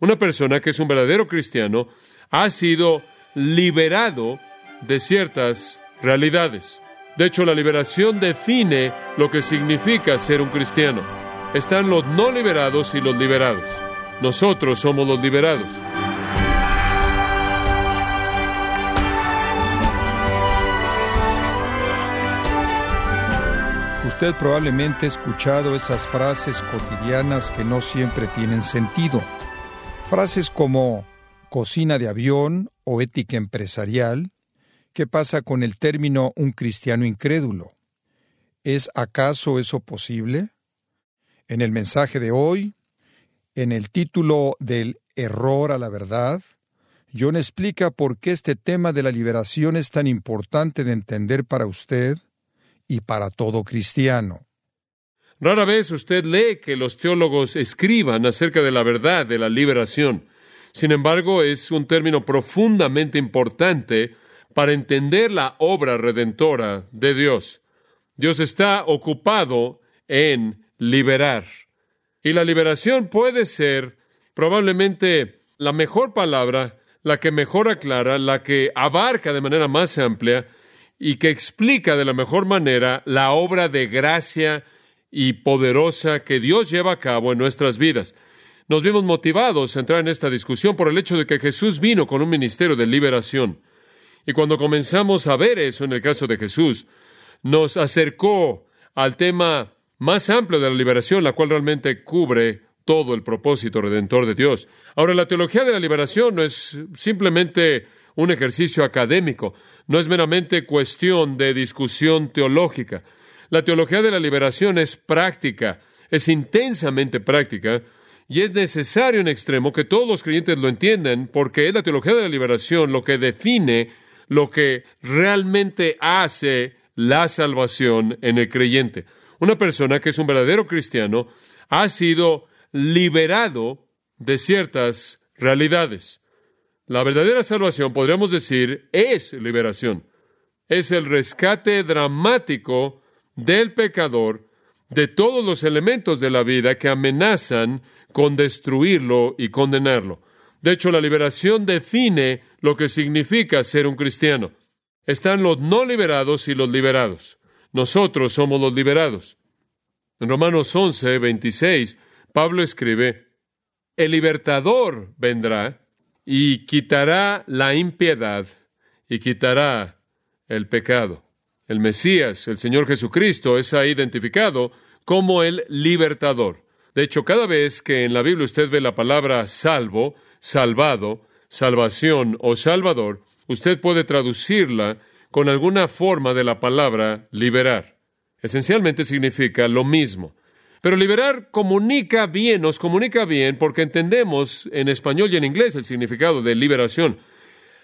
Una persona que es un verdadero cristiano ha sido liberado de ciertas realidades. De hecho, la liberación define lo que significa ser un cristiano. Están los no liberados y los liberados. Nosotros somos los liberados. Usted probablemente ha escuchado esas frases cotidianas que no siempre tienen sentido. Frases como cocina de avión o ética empresarial. ¿Qué pasa con el término un cristiano incrédulo? ¿Es acaso eso posible? En el mensaje de hoy, en el título del error a la verdad, John explica por qué este tema de la liberación es tan importante de entender para usted y para todo cristiano. Rara vez usted lee que los teólogos escriban acerca de la verdad de la liberación. Sin embargo, es un término profundamente importante para entender la obra redentora de Dios. Dios está ocupado en liberar. Y la liberación puede ser probablemente la mejor palabra, la que mejor aclara, la que abarca de manera más amplia y que explica de la mejor manera la obra de gracia y poderosa que Dios lleva a cabo en nuestras vidas. Nos vimos motivados a entrar en esta discusión por el hecho de que Jesús vino con un ministerio de liberación. Y cuando comenzamos a ver eso en el caso de Jesús, nos acercó al tema más amplio de la liberación, la cual realmente cubre todo el propósito redentor de Dios. Ahora, la teología de la liberación no es simplemente un ejercicio académico, no es meramente cuestión de discusión teológica. La teología de la liberación es práctica, es intensamente práctica, y es necesario en extremo que todos los creyentes lo entiendan, porque es la teología de la liberación lo que define lo que realmente hace la salvación en el creyente. Una persona que es un verdadero cristiano ha sido liberado de ciertas realidades. La verdadera salvación, podríamos decir, es liberación. Es el rescate dramático del pecador de todos los elementos de la vida que amenazan con destruirlo y condenarlo. De hecho, la liberación define lo que significa ser un cristiano. Están los no liberados y los liberados. Nosotros somos los liberados. En Romanos 11, 26, Pablo escribe, El libertador vendrá y quitará la impiedad y quitará el pecado. El Mesías, el Señor Jesucristo, es ahí identificado como el libertador. De hecho, cada vez que en la Biblia usted ve la palabra salvo, salvado, salvación o salvador, usted puede traducirla con alguna forma de la palabra liberar. Esencialmente significa lo mismo. Pero liberar comunica bien, nos comunica bien porque entendemos en español y en inglés el significado de liberación.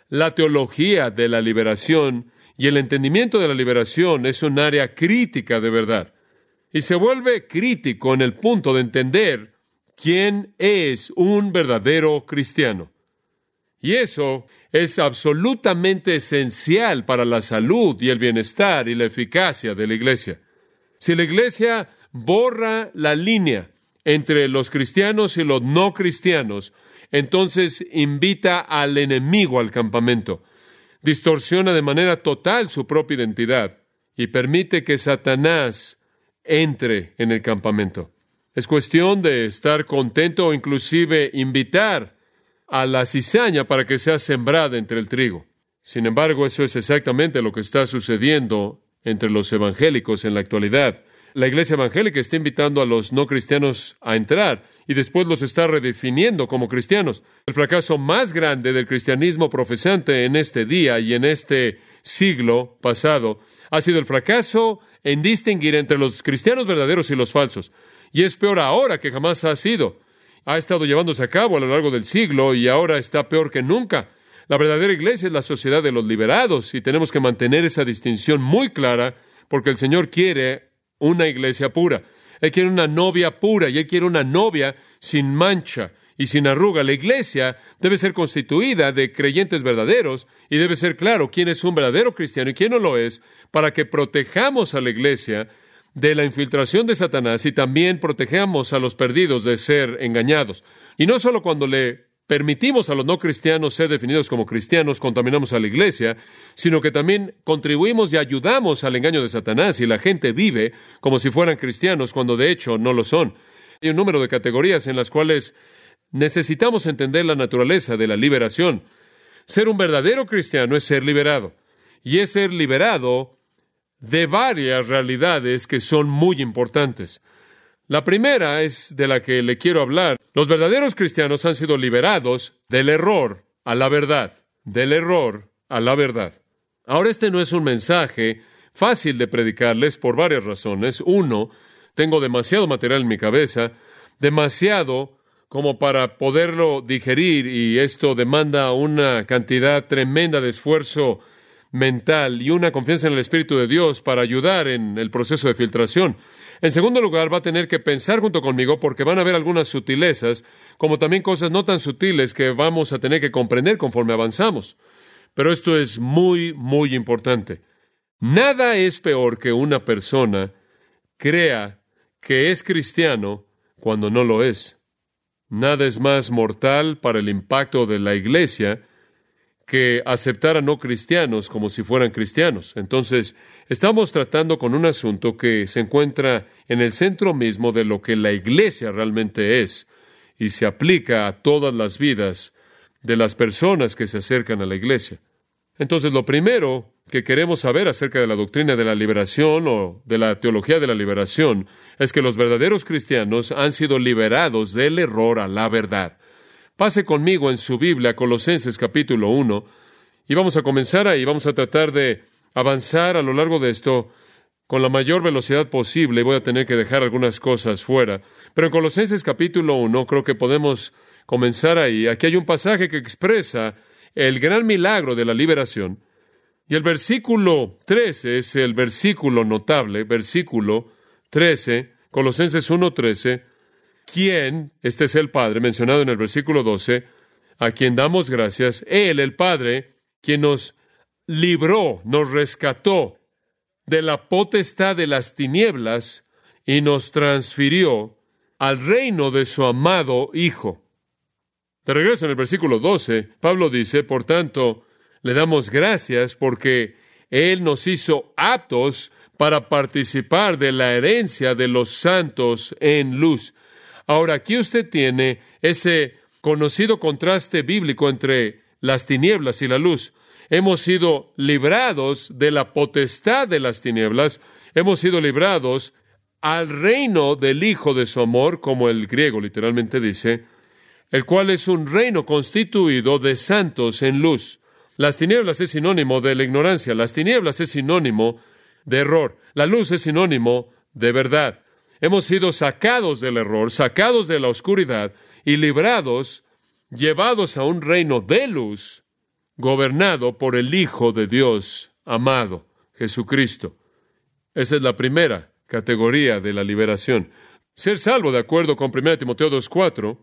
La teología de la liberación y el entendimiento de la liberación es un área crítica de verdad. Y se vuelve crítico en el punto de entender quién es un verdadero cristiano. Y eso es absolutamente esencial para la salud y el bienestar y la eficacia de la iglesia. Si la iglesia borra la línea entre los cristianos y los no cristianos, entonces invita al enemigo al campamento, distorsiona de manera total su propia identidad y permite que Satanás entre en el campamento. Es cuestión de estar contento o inclusive invitar a la cizaña para que sea sembrada entre el trigo. Sin embargo, eso es exactamente lo que está sucediendo entre los evangélicos en la actualidad la iglesia evangélica está invitando a los no cristianos a entrar y después los está redefiniendo como cristianos. El fracaso más grande del cristianismo profesante en este día y en este siglo pasado ha sido el fracaso en distinguir entre los cristianos verdaderos y los falsos. Y es peor ahora que jamás ha sido. Ha estado llevándose a cabo a lo largo del siglo y ahora está peor que nunca. La verdadera iglesia es la sociedad de los liberados y tenemos que mantener esa distinción muy clara porque el Señor quiere una iglesia pura. Él quiere una novia pura y él quiere una novia sin mancha y sin arruga. La iglesia debe ser constituida de creyentes verdaderos y debe ser claro quién es un verdadero cristiano y quién no lo es, para que protejamos a la iglesia de la infiltración de Satanás y también protegemos a los perdidos de ser engañados. Y no solo cuando le permitimos a los no cristianos ser definidos como cristianos, contaminamos a la iglesia, sino que también contribuimos y ayudamos al engaño de Satanás y la gente vive como si fueran cristianos cuando de hecho no lo son. Hay un número de categorías en las cuales necesitamos entender la naturaleza de la liberación. Ser un verdadero cristiano es ser liberado y es ser liberado de varias realidades que son muy importantes. La primera es de la que le quiero hablar. Los verdaderos cristianos han sido liberados del error a la verdad, del error a la verdad. Ahora este no es un mensaje fácil de predicarles por varias razones. Uno, tengo demasiado material en mi cabeza, demasiado como para poderlo digerir y esto demanda una cantidad tremenda de esfuerzo mental y una confianza en el Espíritu de Dios para ayudar en el proceso de filtración. En segundo lugar, va a tener que pensar junto conmigo porque van a haber algunas sutilezas, como también cosas no tan sutiles que vamos a tener que comprender conforme avanzamos. Pero esto es muy, muy importante. Nada es peor que una persona crea que es cristiano cuando no lo es. Nada es más mortal para el impacto de la iglesia que aceptar a no cristianos como si fueran cristianos. Entonces, estamos tratando con un asunto que se encuentra en el centro mismo de lo que la iglesia realmente es y se aplica a todas las vidas de las personas que se acercan a la iglesia. Entonces, lo primero que queremos saber acerca de la doctrina de la liberación o de la teología de la liberación es que los verdaderos cristianos han sido liberados del error a la verdad. Pase conmigo en su Biblia, Colosenses capítulo 1, y vamos a comenzar ahí, vamos a tratar de avanzar a lo largo de esto con la mayor velocidad posible, voy a tener que dejar algunas cosas fuera. Pero en Colosenses capítulo 1 creo que podemos comenzar ahí. Aquí hay un pasaje que expresa el gran milagro de la liberación. Y el versículo 13 es el versículo notable, versículo 13, Colosenses 1.13, ¿Quién? Este es el Padre, mencionado en el versículo 12, a quien damos gracias, Él, el Padre, quien nos libró, nos rescató de la potestad de las tinieblas y nos transfirió al reino de su amado Hijo. De regreso en el versículo 12, Pablo dice, por tanto, le damos gracias porque Él nos hizo aptos para participar de la herencia de los santos en luz. Ahora, aquí usted tiene ese conocido contraste bíblico entre las tinieblas y la luz. Hemos sido librados de la potestad de las tinieblas, hemos sido librados al reino del Hijo de su amor, como el griego literalmente dice, el cual es un reino constituido de santos en luz. Las tinieblas es sinónimo de la ignorancia, las tinieblas es sinónimo de error, la luz es sinónimo de verdad. Hemos sido sacados del error, sacados de la oscuridad y librados, llevados a un reino de luz, gobernado por el Hijo de Dios amado, Jesucristo. Esa es la primera categoría de la liberación. Ser salvo, de acuerdo con 1 Timoteo 2.4,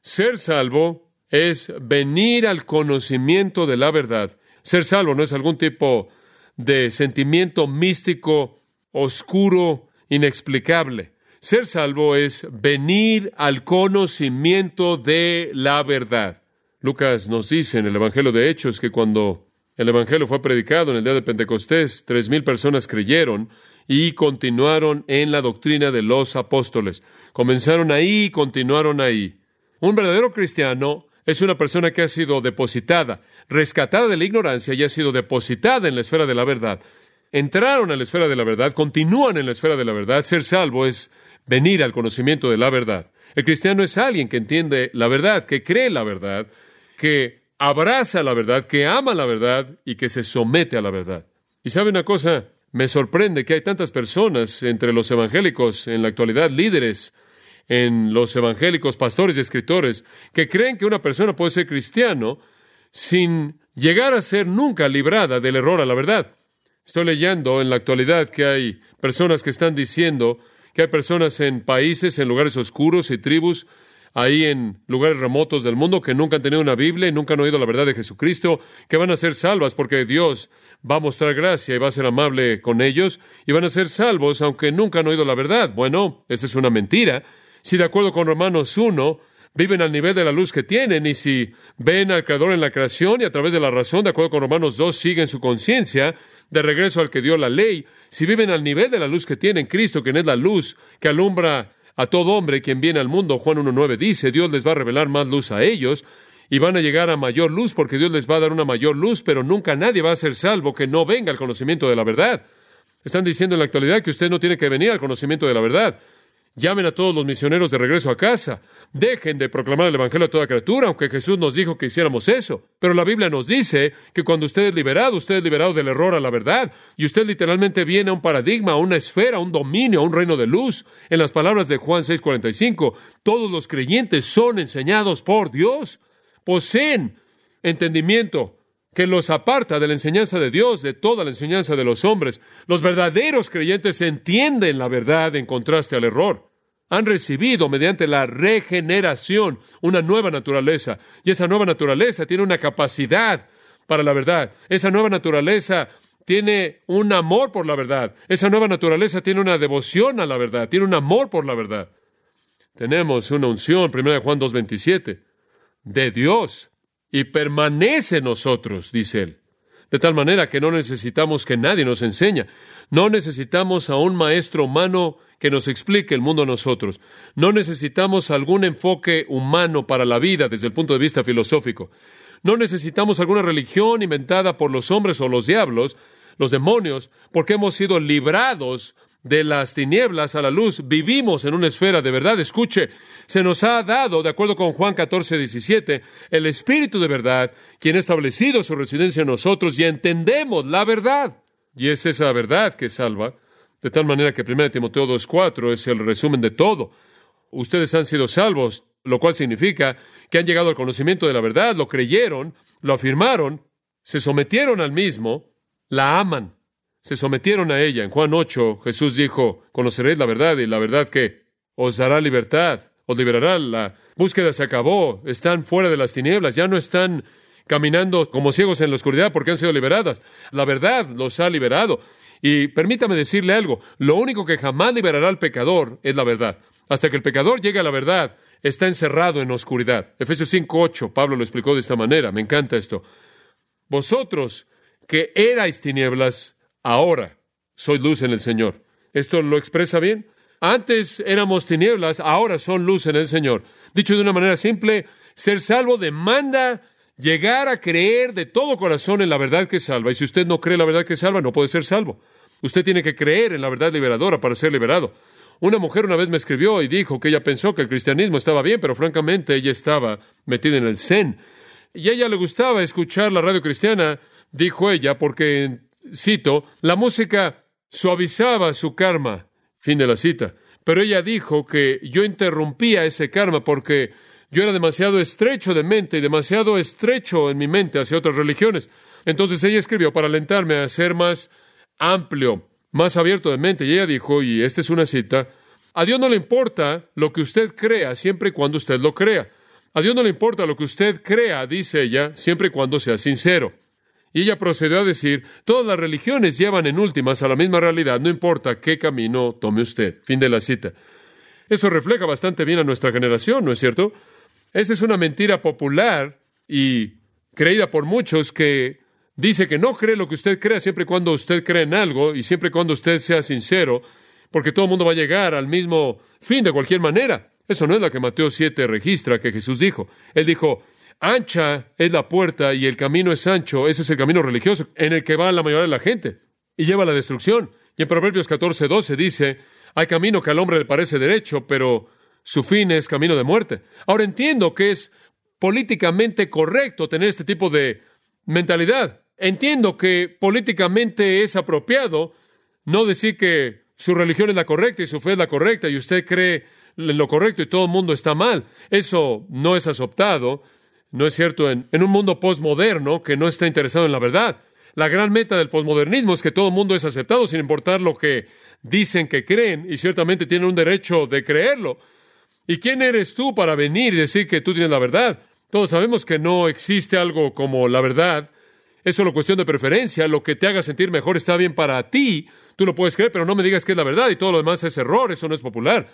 ser salvo es venir al conocimiento de la verdad. Ser salvo no es algún tipo de sentimiento místico, oscuro, inexplicable. Ser salvo es venir al conocimiento de la verdad. Lucas nos dice en el Evangelio de Hechos que cuando el Evangelio fue predicado en el día de Pentecostés, tres mil personas creyeron y continuaron en la doctrina de los apóstoles. Comenzaron ahí y continuaron ahí. Un verdadero cristiano es una persona que ha sido depositada, rescatada de la ignorancia y ha sido depositada en la esfera de la verdad. Entraron a la esfera de la verdad, continúan en la esfera de la verdad. Ser salvo es venir al conocimiento de la verdad. El cristiano es alguien que entiende la verdad, que cree la verdad, que abraza la verdad, que ama la verdad y que se somete a la verdad. Y sabe una cosa, me sorprende que hay tantas personas entre los evangélicos en la actualidad, líderes en los evangélicos, pastores y escritores, que creen que una persona puede ser cristiano sin llegar a ser nunca librada del error a la verdad. Estoy leyendo en la actualidad que hay personas que están diciendo que hay personas en países, en lugares oscuros y tribus ahí en lugares remotos del mundo que nunca han tenido una Biblia y nunca han oído la verdad de Jesucristo, que van a ser salvas porque Dios va a mostrar gracia y va a ser amable con ellos y van a ser salvos aunque nunca han oído la verdad. Bueno, esa es una mentira. Si de acuerdo con Romanos 1, viven al nivel de la luz que tienen y si ven al Creador en la creación y a través de la razón, de acuerdo con Romanos 2, siguen su conciencia de regreso al que dio la ley, si viven al nivel de la luz que tienen Cristo, quien es la luz que alumbra a todo hombre quien viene al mundo, Juan 1.9 dice, Dios les va a revelar más luz a ellos y van a llegar a mayor luz porque Dios les va a dar una mayor luz, pero nunca nadie va a ser salvo que no venga al conocimiento de la verdad. Están diciendo en la actualidad que usted no tiene que venir al conocimiento de la verdad. Llamen a todos los misioneros de regreso a casa. Dejen de proclamar el Evangelio a toda criatura, aunque Jesús nos dijo que hiciéramos eso. Pero la Biblia nos dice que cuando usted es liberado, usted es liberado del error a la verdad. Y usted literalmente viene a un paradigma, a una esfera, a un dominio, a un reino de luz. En las palabras de Juan 6:45, todos los creyentes son enseñados por Dios. Poseen entendimiento, que los aparta de la enseñanza de Dios, de toda la enseñanza de los hombres. Los verdaderos creyentes entienden la verdad en contraste al error. Han recibido mediante la regeneración una nueva naturaleza y esa nueva naturaleza tiene una capacidad para la verdad. Esa nueva naturaleza tiene un amor por la verdad. Esa nueva naturaleza tiene una devoción a la verdad, tiene un amor por la verdad. Tenemos una unción, 1 Juan 2.27, de Dios y permanece en nosotros, dice él. De tal manera que no necesitamos que nadie nos enseñe. No necesitamos a un maestro humano que nos explique el mundo a nosotros. No necesitamos algún enfoque humano para la vida desde el punto de vista filosófico. No necesitamos alguna religión inventada por los hombres o los diablos, los demonios, porque hemos sido librados de las tinieblas a la luz, vivimos en una esfera de verdad. Escuche, se nos ha dado, de acuerdo con Juan 14, 17, el Espíritu de verdad, quien ha establecido su residencia en nosotros y entendemos la verdad. Y es esa verdad que salva, de tal manera que 1 Timoteo 2.4 es el resumen de todo. Ustedes han sido salvos, lo cual significa que han llegado al conocimiento de la verdad, lo creyeron, lo afirmaron, se sometieron al mismo, la aman se sometieron a ella. En Juan 8 Jesús dijo, conoceréis la verdad y la verdad que os dará libertad, os liberará. La búsqueda se acabó, están fuera de las tinieblas, ya no están caminando como ciegos en la oscuridad porque han sido liberadas. La verdad los ha liberado. Y permítame decirle algo, lo único que jamás liberará al pecador es la verdad. Hasta que el pecador llegue a la verdad, está encerrado en oscuridad. Efesios 5.8, Pablo lo explicó de esta manera, me encanta esto. Vosotros que erais tinieblas, ahora soy luz en el Señor. ¿Esto lo expresa bien? Antes éramos tinieblas, ahora son luz en el Señor. Dicho de una manera simple, ser salvo demanda llegar a creer de todo corazón en la verdad que salva. Y si usted no cree la verdad que salva, no puede ser salvo. Usted tiene que creer en la verdad liberadora para ser liberado. Una mujer una vez me escribió y dijo que ella pensó que el cristianismo estaba bien, pero francamente ella estaba metida en el zen. Y a ella le gustaba escuchar la radio cristiana, dijo ella, porque cito, la música suavizaba su karma. Fin de la cita. Pero ella dijo que yo interrumpía ese karma porque yo era demasiado estrecho de mente y demasiado estrecho en mi mente hacia otras religiones. Entonces ella escribió para alentarme a ser más amplio, más abierto de mente. Y ella dijo, y esta es una cita, a Dios no le importa lo que usted crea siempre y cuando usted lo crea. A Dios no le importa lo que usted crea, dice ella, siempre y cuando sea sincero. Y ella procedió a decir, todas las religiones llevan en últimas a la misma realidad, no importa qué camino tome usted. Fin de la cita. Eso refleja bastante bien a nuestra generación, ¿no es cierto? Esa es una mentira popular y creída por muchos que dice que no cree lo que usted crea siempre y cuando usted cree en algo y siempre y cuando usted sea sincero, porque todo el mundo va a llegar al mismo fin de cualquier manera. Eso no es lo que Mateo 7 registra que Jesús dijo. Él dijo, Ancha es la puerta y el camino es ancho. Ese es el camino religioso en el que va la mayoría de la gente y lleva a la destrucción. Y en Proverbios 14, 12 dice, hay camino que al hombre le parece derecho, pero su fin es camino de muerte. Ahora entiendo que es políticamente correcto tener este tipo de mentalidad. Entiendo que políticamente es apropiado no decir que su religión es la correcta y su fe es la correcta y usted cree en lo correcto y todo el mundo está mal. Eso no es aceptado no es cierto en, un mundo postmoderno que no está interesado en la verdad. La gran meta del posmodernismo es que todo mundo es aceptado sin importar lo que dicen que creen y ciertamente tienen un derecho de creerlo. ¿Y quién eres tú para venir y decir que tú tienes la verdad? Todos sabemos que no existe algo como la verdad. Es solo cuestión de preferencia. Lo que te haga sentir mejor está bien para ti. Tú lo puedes creer, pero no me digas que es la verdad y todo lo demás es error. Eso no es popular.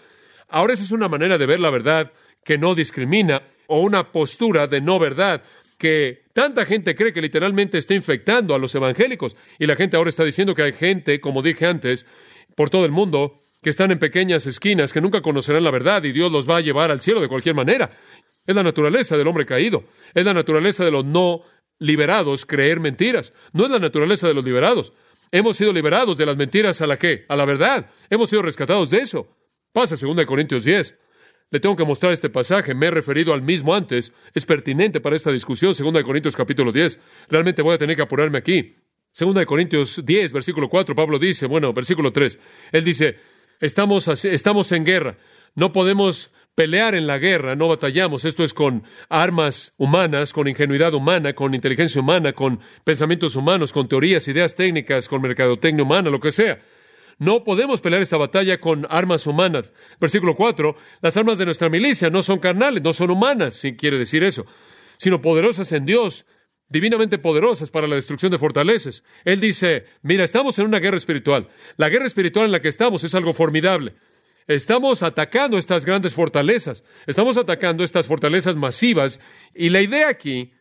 Ahora esa es una manera de ver la verdad que no discrimina o una postura de no verdad que tanta gente cree que literalmente está infectando a los evangélicos. Y la gente ahora está diciendo que hay gente, como dije antes, por todo el mundo, que están en pequeñas esquinas, que nunca conocerán la verdad y Dios los va a llevar al cielo de cualquier manera. Es la naturaleza del hombre caído. Es la naturaleza de los no liberados creer mentiras. No es la naturaleza de los liberados. Hemos sido liberados de las mentiras a la qué? A la verdad. Hemos sido rescatados de eso. Pasa 2 Corintios 10. Le tengo que mostrar este pasaje. Me he referido al mismo antes. Es pertinente para esta discusión. 2 Corintios capítulo 10. Realmente voy a tener que apurarme aquí. 2 Corintios 10, versículo 4, Pablo dice, bueno, versículo 3, él dice, Estamos, estamos en guerra. No podemos pelear en la guerra, no batallamos. Esto es con armas humanas, con ingenuidad humana, con inteligencia humana, con pensamientos humanos, con teorías, ideas técnicas, con mercadotecnia humana, lo que sea. No podemos pelear esta batalla con armas humanas. Versículo 4, las armas de nuestra milicia no son carnales, no son humanas, si quiere decir eso, sino poderosas en Dios divinamente poderosas para la destrucción de fortalezas. Él dice, mira, estamos en una guerra espiritual. La guerra espiritual en la que estamos es algo formidable. Estamos atacando estas grandes fortalezas, estamos atacando estas fortalezas masivas y la idea aquí,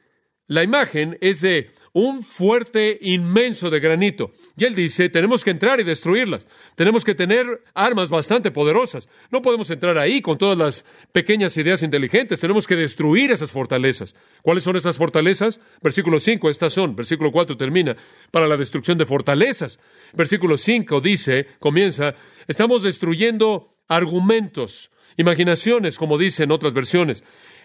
la imagen es de un fuerte inmenso de granito. Y él dice, tenemos que entrar y destruirlas. Tenemos que tener armas bastante poderosas. No podemos entrar ahí con todas las pequeñas ideas inteligentes. Tenemos que destruir esas fortalezas. ¿Cuáles son esas fortalezas? Versículo 5, estas son. Versículo 4 termina, para la destrucción de fortalezas. Versículo 5 dice, comienza, estamos destruyendo argumentos, imaginaciones, como dicen otras versiones.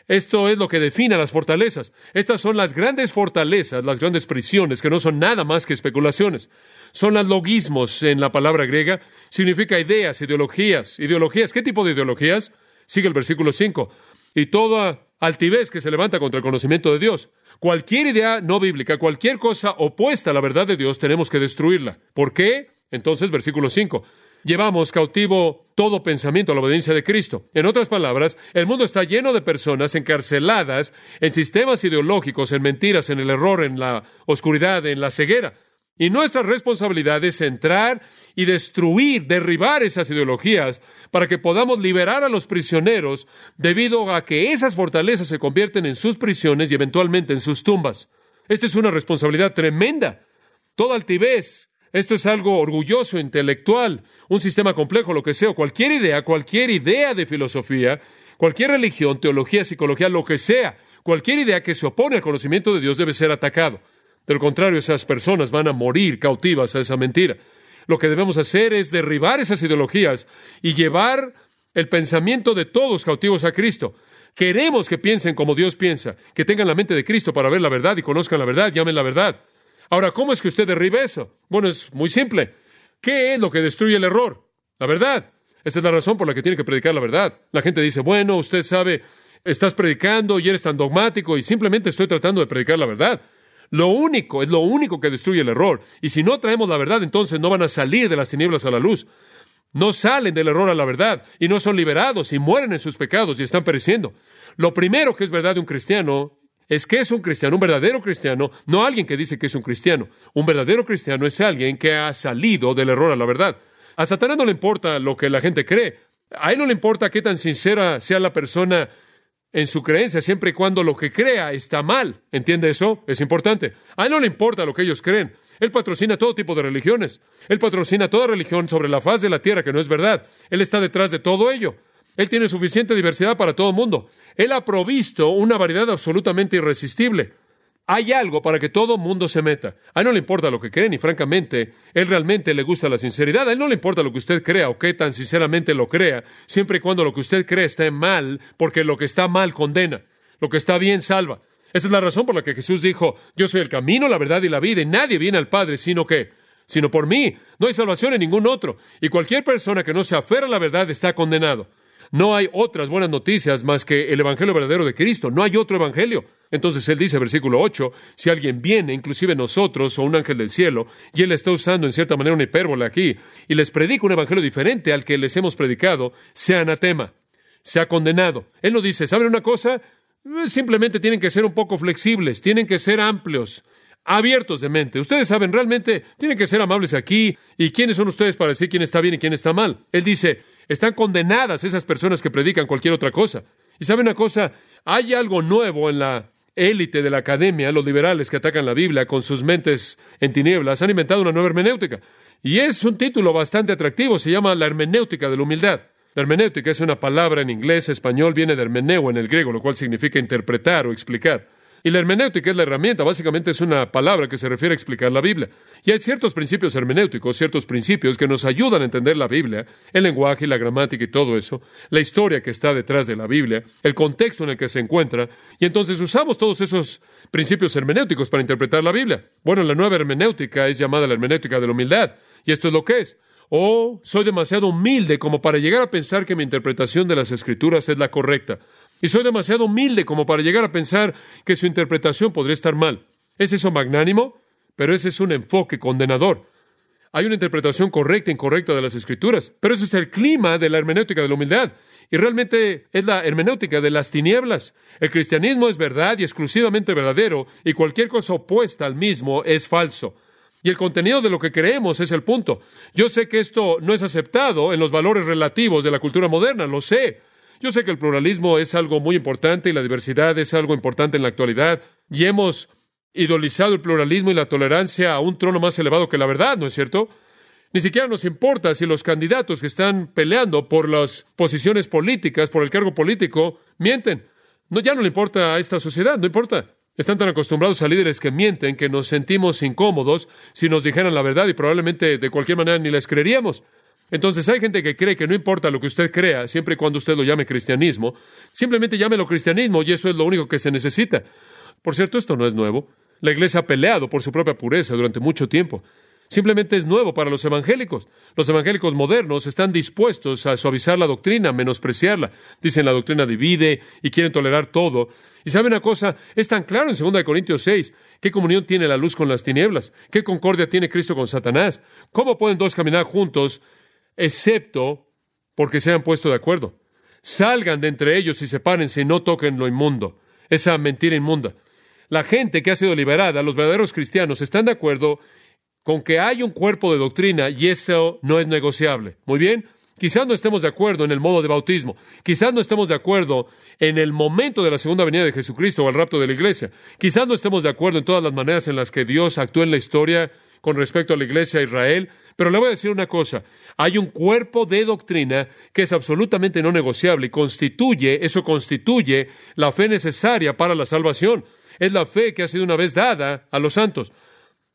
Esto es lo que define las fortalezas. Estas son las grandes fortalezas, las grandes prisiones, que no son nada más que especulaciones. Son las logismos en la palabra griega. Significa ideas, ideologías. ¿Ideologías? ¿Qué tipo de ideologías? Sigue el versículo 5. Y toda altivez que se levanta contra el conocimiento de Dios. Cualquier idea no bíblica, cualquier cosa opuesta a la verdad de Dios, tenemos que destruirla. ¿Por qué? Entonces, versículo 5 llevamos cautivo todo pensamiento a la obediencia de Cristo. En otras palabras, el mundo está lleno de personas encarceladas en sistemas ideológicos, en mentiras, en el error, en la oscuridad, en la ceguera. Y nuestra responsabilidad es entrar y destruir, derribar esas ideologías para que podamos liberar a los prisioneros debido a que esas fortalezas se convierten en sus prisiones y eventualmente en sus tumbas. Esta es una responsabilidad tremenda. Toda altivez, esto es algo orgulloso, intelectual, un sistema complejo, lo que sea, cualquier idea, cualquier idea de filosofía, cualquier religión, teología, psicología, lo que sea, cualquier idea que se opone al conocimiento de Dios debe ser atacado. De lo contrario, esas personas van a morir cautivas a esa mentira. Lo que debemos hacer es derribar esas ideologías y llevar el pensamiento de todos cautivos a Cristo. Queremos que piensen como Dios piensa, que tengan la mente de Cristo para ver la verdad y conozcan la verdad, llamen la verdad. Ahora, ¿cómo es que usted derribe eso? Bueno, es muy simple. ¿Qué es lo que destruye el error? La verdad. Esa es la razón por la que tiene que predicar la verdad. La gente dice, bueno, usted sabe, estás predicando y eres tan dogmático y simplemente estoy tratando de predicar la verdad. Lo único, es lo único que destruye el error. Y si no traemos la verdad, entonces no van a salir de las tinieblas a la luz. No salen del error a la verdad y no son liberados y mueren en sus pecados y están pereciendo. Lo primero que es verdad de un cristiano es que es un cristiano, un verdadero cristiano, no alguien que dice que es un cristiano. Un verdadero cristiano es alguien que ha salido del error a la verdad. A Satanás no le importa lo que la gente cree. A él no le importa qué tan sincera sea la persona en su creencia, siempre y cuando lo que crea está mal. ¿Entiende eso? Es importante. A él no le importa lo que ellos creen. Él patrocina todo tipo de religiones. Él patrocina toda religión sobre la faz de la tierra que no es verdad. Él está detrás de todo ello. Él tiene suficiente diversidad para todo el mundo. Él ha provisto una variedad absolutamente irresistible. Hay algo para que todo mundo se meta. A él no le importa lo que creen y francamente, él realmente le gusta la sinceridad. A él no le importa lo que usted crea o qué tan sinceramente lo crea, siempre y cuando lo que usted cree esté mal, porque lo que está mal condena, lo que está bien salva. Esa es la razón por la que Jesús dijo, yo soy el camino, la verdad y la vida, y nadie viene al Padre sino que, sino por mí. No hay salvación en ningún otro. Y cualquier persona que no se aferra a la verdad está condenado. No hay otras buenas noticias más que el Evangelio verdadero de Cristo. No hay otro Evangelio. Entonces él dice, versículo 8, si alguien viene, inclusive nosotros o un ángel del cielo, y él está usando en cierta manera una hipérbole aquí, y les predica un Evangelio diferente al que les hemos predicado, sea anatema. se ha condenado. Él no dice, ¿saben una cosa? Simplemente tienen que ser un poco flexibles, tienen que ser amplios, abiertos de mente. Ustedes saben, realmente tienen que ser amables aquí. ¿Y quiénes son ustedes para decir quién está bien y quién está mal? Él dice, están condenadas esas personas que predican cualquier otra cosa. Y saben una cosa, hay algo nuevo en la élite de la academia, los liberales que atacan la Biblia con sus mentes en tinieblas, han inventado una nueva hermenéutica. Y es un título bastante atractivo, se llama la hermenéutica de la humildad. La hermenéutica es una palabra en inglés, español, viene de hermeneo en el griego, lo cual significa interpretar o explicar. Y la hermenéutica es la herramienta, básicamente es una palabra que se refiere a explicar la Biblia. Y hay ciertos principios hermenéuticos, ciertos principios que nos ayudan a entender la Biblia, el lenguaje y la gramática y todo eso, la historia que está detrás de la Biblia, el contexto en el que se encuentra, y entonces usamos todos esos principios hermenéuticos para interpretar la Biblia. Bueno, la nueva hermenéutica es llamada la hermenéutica de la humildad, y esto es lo que es. Oh, soy demasiado humilde como para llegar a pensar que mi interpretación de las escrituras es la correcta. Y soy demasiado humilde como para llegar a pensar que su interpretación podría estar mal. ¿Es eso magnánimo? Pero ese es un enfoque condenador. Hay una interpretación correcta e incorrecta de las escrituras, pero ese es el clima de la hermenéutica de la humildad. Y realmente es la hermenéutica de las tinieblas. El cristianismo es verdad y exclusivamente verdadero, y cualquier cosa opuesta al mismo es falso. Y el contenido de lo que creemos es el punto. Yo sé que esto no es aceptado en los valores relativos de la cultura moderna, lo sé. Yo sé que el pluralismo es algo muy importante y la diversidad es algo importante en la actualidad, y hemos idolizado el pluralismo y la tolerancia a un trono más elevado que la verdad, ¿no es cierto? Ni siquiera nos importa si los candidatos que están peleando por las posiciones políticas, por el cargo político, mienten. No, ya no le importa a esta sociedad, no importa. Están tan acostumbrados a líderes que mienten que nos sentimos incómodos si nos dijeran la verdad y probablemente de cualquier manera ni les creeríamos. Entonces hay gente que cree que no importa lo que usted crea, siempre y cuando usted lo llame cristianismo, simplemente llámelo cristianismo y eso es lo único que se necesita. Por cierto, esto no es nuevo. La iglesia ha peleado por su propia pureza durante mucho tiempo. Simplemente es nuevo para los evangélicos. Los evangélicos modernos están dispuestos a suavizar la doctrina, menospreciarla. Dicen la doctrina divide y quieren tolerar todo. Y sabe una cosa, es tan claro en 2 Corintios 6, ¿qué comunión tiene la luz con las tinieblas? ¿Qué concordia tiene Cristo con Satanás? ¿Cómo pueden dos caminar juntos excepto porque se han puesto de acuerdo? Salgan de entre ellos y sepárense y no toquen lo inmundo, esa mentira inmunda. La gente que ha sido liberada, los verdaderos cristianos, están de acuerdo con que hay un cuerpo de doctrina y eso no es negociable. Muy bien, quizás no estemos de acuerdo en el modo de bautismo, quizás no estemos de acuerdo en el momento de la segunda venida de Jesucristo o el rapto de la iglesia, quizás no estemos de acuerdo en todas las maneras en las que Dios actúa en la historia con respecto a la iglesia de Israel, pero le voy a decir una cosa, hay un cuerpo de doctrina que es absolutamente no negociable y constituye, eso constituye la fe necesaria para la salvación. Es la fe que ha sido una vez dada a los santos.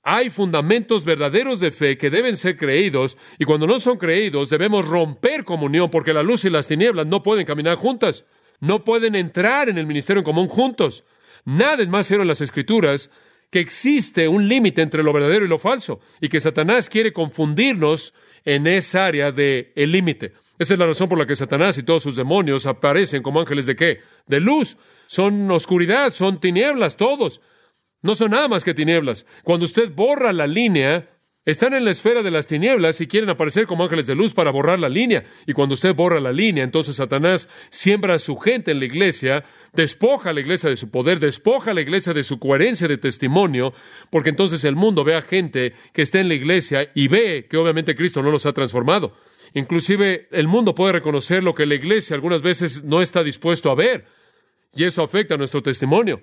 Hay fundamentos verdaderos de fe que deben ser creídos y cuando no son creídos debemos romper comunión porque la luz y las tinieblas no pueden caminar juntas, no pueden entrar en el ministerio en común juntos. Nada es más cierto en las escrituras que existe un límite entre lo verdadero y lo falso y que Satanás quiere confundirnos en esa área del el límite. Esa es la razón por la que Satanás y todos sus demonios aparecen como ángeles de qué? De luz. Son oscuridad, son tinieblas todos. No son nada más que tinieblas. Cuando usted borra la línea, están en la esfera de las tinieblas y quieren aparecer como ángeles de luz para borrar la línea. Y cuando usted borra la línea, entonces Satanás siembra a su gente en la iglesia, despoja a la iglesia de su poder, despoja a la iglesia de su coherencia de testimonio, porque entonces el mundo ve a gente que está en la iglesia y ve que obviamente Cristo no los ha transformado. Inclusive el mundo puede reconocer lo que la iglesia algunas veces no está dispuesto a ver, y eso afecta a nuestro testimonio.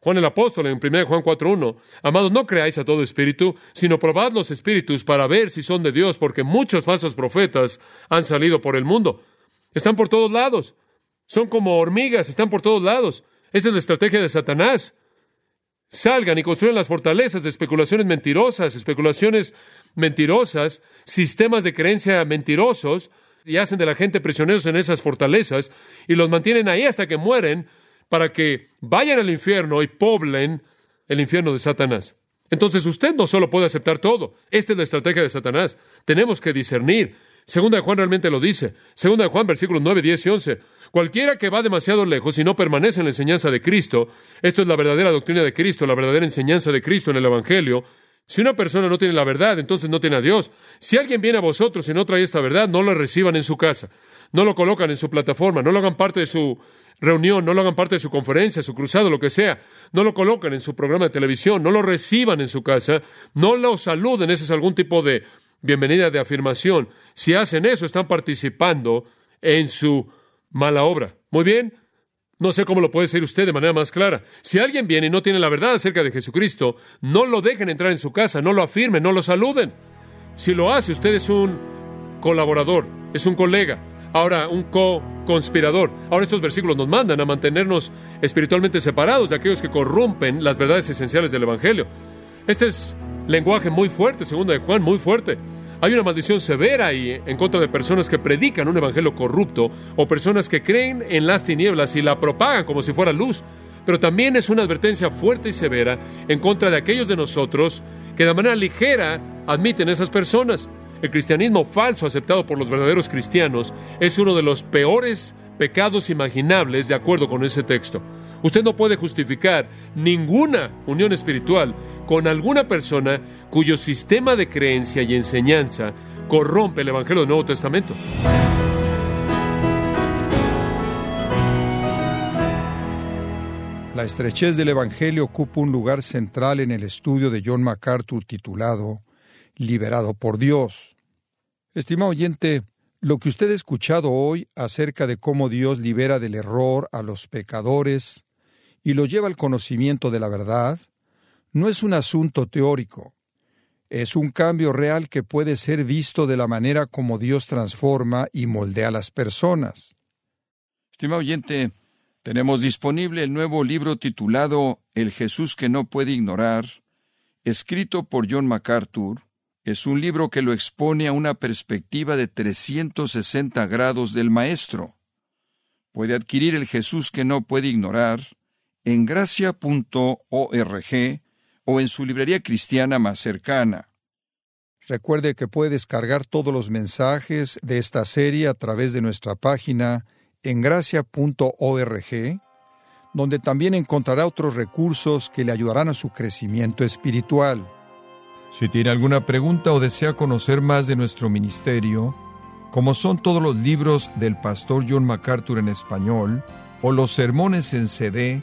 Juan el apóstol en 1 Juan 4.1, amados, no creáis a todo espíritu, sino probad los espíritus para ver si son de Dios, porque muchos falsos profetas han salido por el mundo. Están por todos lados. Son como hormigas, están por todos lados. Esa es la estrategia de Satanás. Salgan y construyan las fortalezas de especulaciones mentirosas, especulaciones mentirosas, sistemas de creencia mentirosos, y hacen de la gente prisioneros en esas fortalezas, y los mantienen ahí hasta que mueren, para que vayan al infierno y poblen el infierno de Satanás. Entonces usted no solo puede aceptar todo. Esta es la estrategia de Satanás. Tenemos que discernir. Segunda de Juan realmente lo dice. Segunda de Juan, versículos 9, 10 y 11. Cualquiera que va demasiado lejos y no permanece en la enseñanza de Cristo, esto es la verdadera doctrina de Cristo, la verdadera enseñanza de Cristo en el Evangelio. Si una persona no tiene la verdad, entonces no tiene a Dios. Si alguien viene a vosotros y no trae esta verdad, no la reciban en su casa. no lo colocan en su plataforma, no lo hagan parte de su reunión, no lo hagan parte de su conferencia, su cruzado, lo que sea, no lo colocan en su programa de televisión, no lo reciban en su casa, no lo saluden, ese es algún tipo de bienvenida de afirmación. Si hacen eso, están participando en su mala obra. Muy bien, no sé cómo lo puede decir usted de manera más clara. Si alguien viene y no tiene la verdad acerca de Jesucristo, no lo dejen entrar en su casa, no lo afirmen, no lo saluden. Si lo hace, usted es un colaborador, es un colega, ahora un co-conspirador. Ahora estos versículos nos mandan a mantenernos espiritualmente separados de aquellos que corrompen las verdades esenciales del Evangelio. Este es lenguaje muy fuerte, segundo de Juan, muy fuerte. Hay una maldición severa ahí en contra de personas que predican un evangelio corrupto o personas que creen en las tinieblas y la propagan como si fuera luz. Pero también es una advertencia fuerte y severa en contra de aquellos de nosotros que de manera ligera admiten esas personas. El cristianismo falso aceptado por los verdaderos cristianos es uno de los peores pecados imaginables de acuerdo con ese texto. Usted no puede justificar ninguna unión espiritual con alguna persona cuyo sistema de creencia y enseñanza corrompe el Evangelio del Nuevo Testamento. La estrechez del Evangelio ocupa un lugar central en el estudio de John MacArthur titulado Liberado por Dios. Estimado oyente, lo que usted ha escuchado hoy acerca de cómo Dios libera del error a los pecadores y lo lleva al conocimiento de la verdad, no es un asunto teórico, es un cambio real que puede ser visto de la manera como Dios transforma y moldea a las personas. Estimado oyente, tenemos disponible el nuevo libro titulado El Jesús que no puede ignorar, escrito por John MacArthur. Es un libro que lo expone a una perspectiva de 360 grados del Maestro. Puede adquirir el Jesús que no puede ignorar en gracia.org o en su librería cristiana más cercana. Recuerde que puede descargar todos los mensajes de esta serie a través de nuestra página en gracia.org, donde también encontrará otros recursos que le ayudarán a su crecimiento espiritual. Si tiene alguna pregunta o desea conocer más de nuestro ministerio, como son todos los libros del pastor John MacArthur en español o los sermones en CD